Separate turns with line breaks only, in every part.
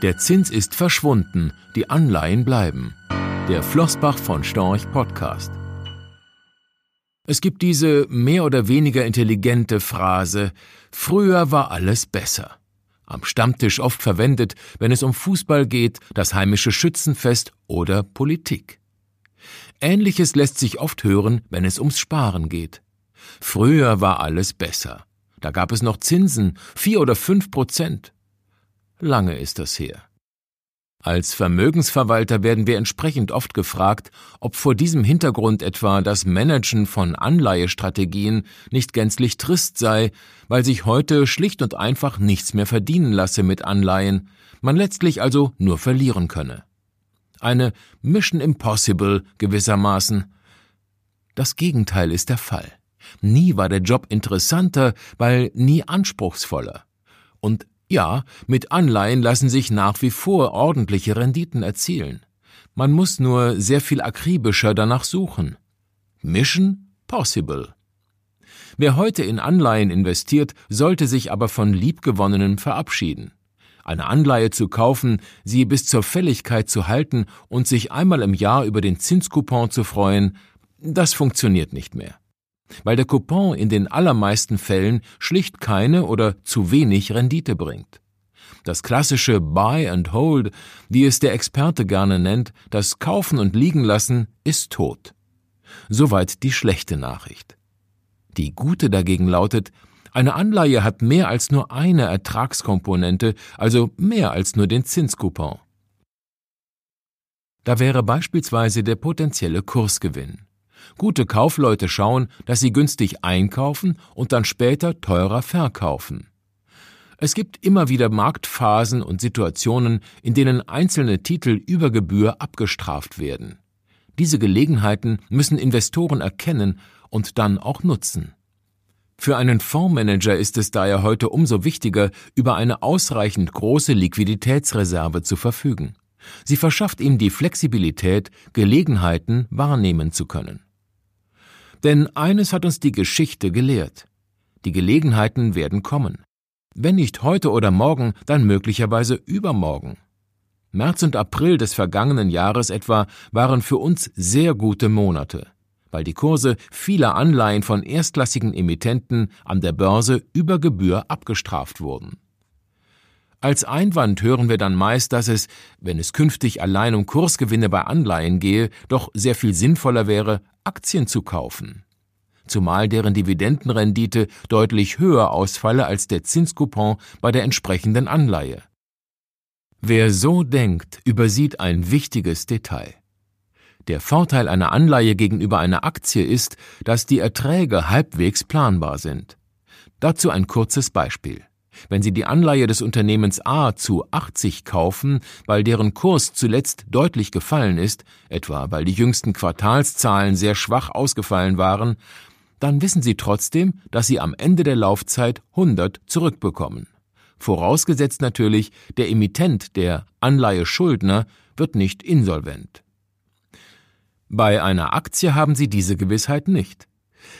Der Zins ist verschwunden, die Anleihen bleiben. Der Flossbach von Storch Podcast. Es gibt diese mehr oder weniger intelligente Phrase Früher war alles besser. Am Stammtisch oft verwendet, wenn es um Fußball geht, das heimische Schützenfest oder Politik. Ähnliches lässt sich oft hören, wenn es ums Sparen geht. Früher war alles besser. Da gab es noch Zinsen, vier oder fünf Prozent. Lange ist das her. Als Vermögensverwalter werden wir entsprechend oft gefragt, ob vor diesem Hintergrund etwa das Managen von Anleihestrategien nicht gänzlich trist sei, weil sich heute schlicht und einfach nichts mehr verdienen lasse mit Anleihen, man letztlich also nur verlieren könne. Eine Mission Impossible gewissermaßen. Das Gegenteil ist der Fall. Nie war der Job interessanter, weil nie anspruchsvoller. Und ja, mit Anleihen lassen sich nach wie vor ordentliche Renditen erzielen. Man muss nur sehr viel akribischer danach suchen. Mission possible. Wer heute in Anleihen investiert, sollte sich aber von Liebgewonnenem verabschieden. Eine Anleihe zu kaufen, sie bis zur Fälligkeit zu halten und sich einmal im Jahr über den Zinscoupon zu freuen, das funktioniert nicht mehr weil der Coupon in den allermeisten Fällen schlicht keine oder zu wenig Rendite bringt. Das klassische Buy and Hold, wie es der Experte gerne nennt, das Kaufen und Liegen lassen, ist tot. Soweit die schlechte Nachricht. Die gute dagegen lautet, eine Anleihe hat mehr als nur eine Ertragskomponente, also mehr als nur den Zinscoupon. Da wäre beispielsweise der potenzielle Kursgewinn. Gute Kaufleute schauen, dass sie günstig einkaufen und dann später teurer verkaufen. Es gibt immer wieder Marktphasen und Situationen, in denen einzelne Titel über Gebühr abgestraft werden. Diese Gelegenheiten müssen Investoren erkennen und dann auch nutzen. Für einen Fondsmanager ist es daher heute umso wichtiger, über eine ausreichend große Liquiditätsreserve zu verfügen. Sie verschafft ihm die Flexibilität, Gelegenheiten wahrnehmen zu können. Denn eines hat uns die Geschichte gelehrt. Die Gelegenheiten werden kommen. Wenn nicht heute oder morgen, dann möglicherweise übermorgen. März und April des vergangenen Jahres etwa waren für uns sehr gute Monate, weil die Kurse vieler Anleihen von erstklassigen Emittenten an der Börse über Gebühr abgestraft wurden. Als Einwand hören wir dann meist, dass es, wenn es künftig allein um Kursgewinne bei Anleihen gehe, doch sehr viel sinnvoller wäre, Aktien zu kaufen. Zumal deren Dividendenrendite deutlich höher ausfalle als der Zinscoupon bei der entsprechenden Anleihe. Wer so denkt, übersieht ein wichtiges Detail. Der Vorteil einer Anleihe gegenüber einer Aktie ist, dass die Erträge halbwegs planbar sind. Dazu ein kurzes Beispiel. Wenn Sie die Anleihe des Unternehmens A zu 80 kaufen, weil deren Kurs zuletzt deutlich gefallen ist, etwa weil die jüngsten Quartalszahlen sehr schwach ausgefallen waren, dann wissen Sie trotzdem, dass Sie am Ende der Laufzeit 100 zurückbekommen. Vorausgesetzt natürlich, der Emittent, der Anleiheschuldner, wird nicht insolvent. Bei einer Aktie haben Sie diese Gewissheit nicht.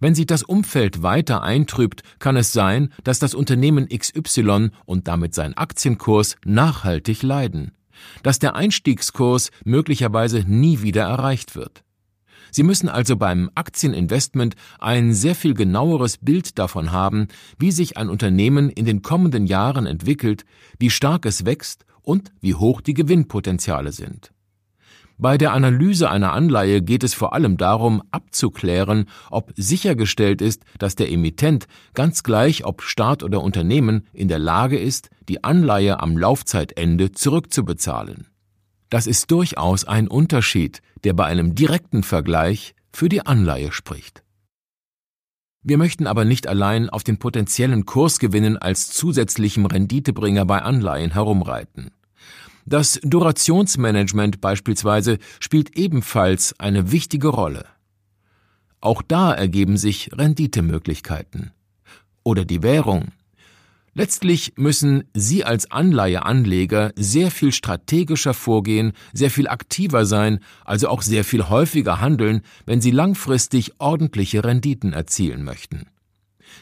Wenn sich das Umfeld weiter eintrübt, kann es sein, dass das Unternehmen XY und damit sein Aktienkurs nachhaltig leiden, dass der Einstiegskurs möglicherweise nie wieder erreicht wird. Sie müssen also beim Aktieninvestment ein sehr viel genaueres Bild davon haben, wie sich ein Unternehmen in den kommenden Jahren entwickelt, wie stark es wächst und wie hoch die Gewinnpotenziale sind. Bei der Analyse einer Anleihe geht es vor allem darum, abzuklären, ob sichergestellt ist, dass der Emittent, ganz gleich ob Staat oder Unternehmen, in der Lage ist, die Anleihe am Laufzeitende zurückzubezahlen. Das ist durchaus ein Unterschied, der bei einem direkten Vergleich für die Anleihe spricht. Wir möchten aber nicht allein auf den potenziellen Kursgewinnen als zusätzlichem Renditebringer bei Anleihen herumreiten. Das Durationsmanagement beispielsweise spielt ebenfalls eine wichtige Rolle. Auch da ergeben sich Renditemöglichkeiten. Oder die Währung. Letztlich müssen Sie als Anleiheanleger sehr viel strategischer vorgehen, sehr viel aktiver sein, also auch sehr viel häufiger handeln, wenn Sie langfristig ordentliche Renditen erzielen möchten.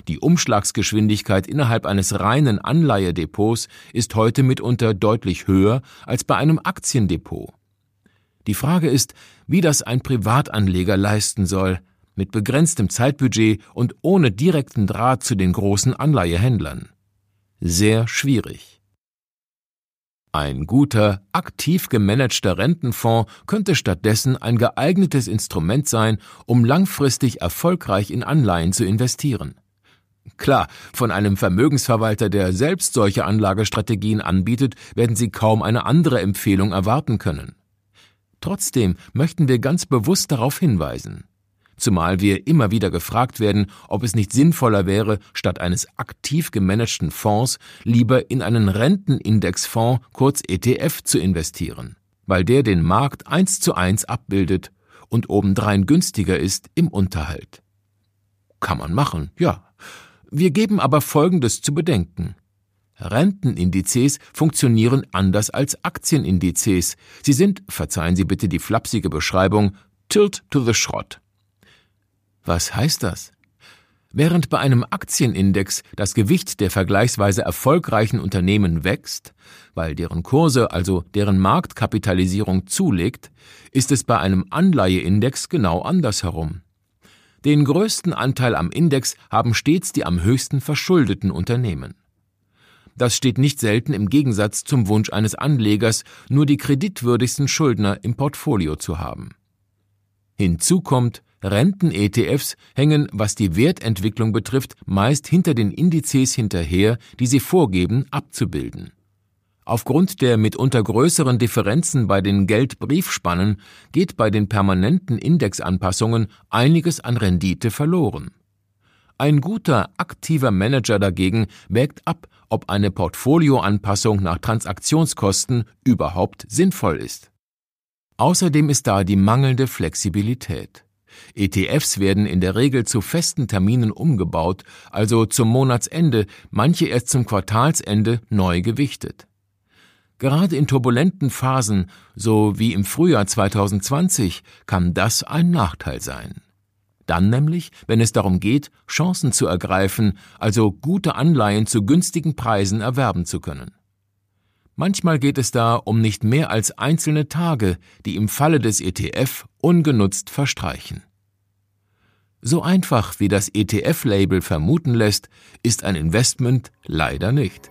Die Umschlagsgeschwindigkeit innerhalb eines reinen Anleihedepots ist heute mitunter deutlich höher als bei einem Aktiendepot. Die Frage ist, wie das ein Privatanleger leisten soll, mit begrenztem Zeitbudget und ohne direkten Draht zu den großen Anleihehändlern. Sehr schwierig. Ein guter, aktiv gemanagter Rentenfonds könnte stattdessen ein geeignetes Instrument sein, um langfristig erfolgreich in Anleihen zu investieren. Klar, von einem Vermögensverwalter, der selbst solche Anlagestrategien anbietet, werden Sie kaum eine andere Empfehlung erwarten können. Trotzdem möchten wir ganz bewusst darauf hinweisen. Zumal wir immer wieder gefragt werden, ob es nicht sinnvoller wäre, statt eines aktiv gemanagten Fonds lieber in einen Rentenindexfonds, kurz ETF, zu investieren, weil der den Markt eins zu eins abbildet und obendrein günstiger ist im Unterhalt. Kann man machen, ja. Wir geben aber Folgendes zu bedenken. Rentenindizes funktionieren anders als Aktienindizes. Sie sind, verzeihen Sie bitte die flapsige Beschreibung, tilt to the Schrott. Was heißt das? Während bei einem Aktienindex das Gewicht der vergleichsweise erfolgreichen Unternehmen wächst, weil deren Kurse, also deren Marktkapitalisierung zulegt, ist es bei einem Anleiheindex genau andersherum. Den größten Anteil am Index haben stets die am höchsten verschuldeten Unternehmen. Das steht nicht selten im Gegensatz zum Wunsch eines Anlegers, nur die kreditwürdigsten Schuldner im Portfolio zu haben. Hinzu kommt, Renten-ETFs hängen, was die Wertentwicklung betrifft, meist hinter den Indizes hinterher, die sie vorgeben abzubilden. Aufgrund der mitunter größeren Differenzen bei den Geldbriefspannen geht bei den permanenten Indexanpassungen einiges an Rendite verloren. Ein guter, aktiver Manager dagegen wägt ab, ob eine Portfolioanpassung nach Transaktionskosten überhaupt sinnvoll ist. Außerdem ist da die mangelnde Flexibilität. ETFs werden in der Regel zu festen Terminen umgebaut, also zum Monatsende, manche erst zum Quartalsende neu gewichtet. Gerade in turbulenten Phasen, so wie im Frühjahr 2020, kann das ein Nachteil sein. Dann nämlich, wenn es darum geht, Chancen zu ergreifen, also gute Anleihen zu günstigen Preisen erwerben zu können. Manchmal geht es da um nicht mehr als einzelne Tage, die im Falle des ETF ungenutzt verstreichen. So einfach wie das ETF-Label vermuten lässt, ist ein Investment leider nicht.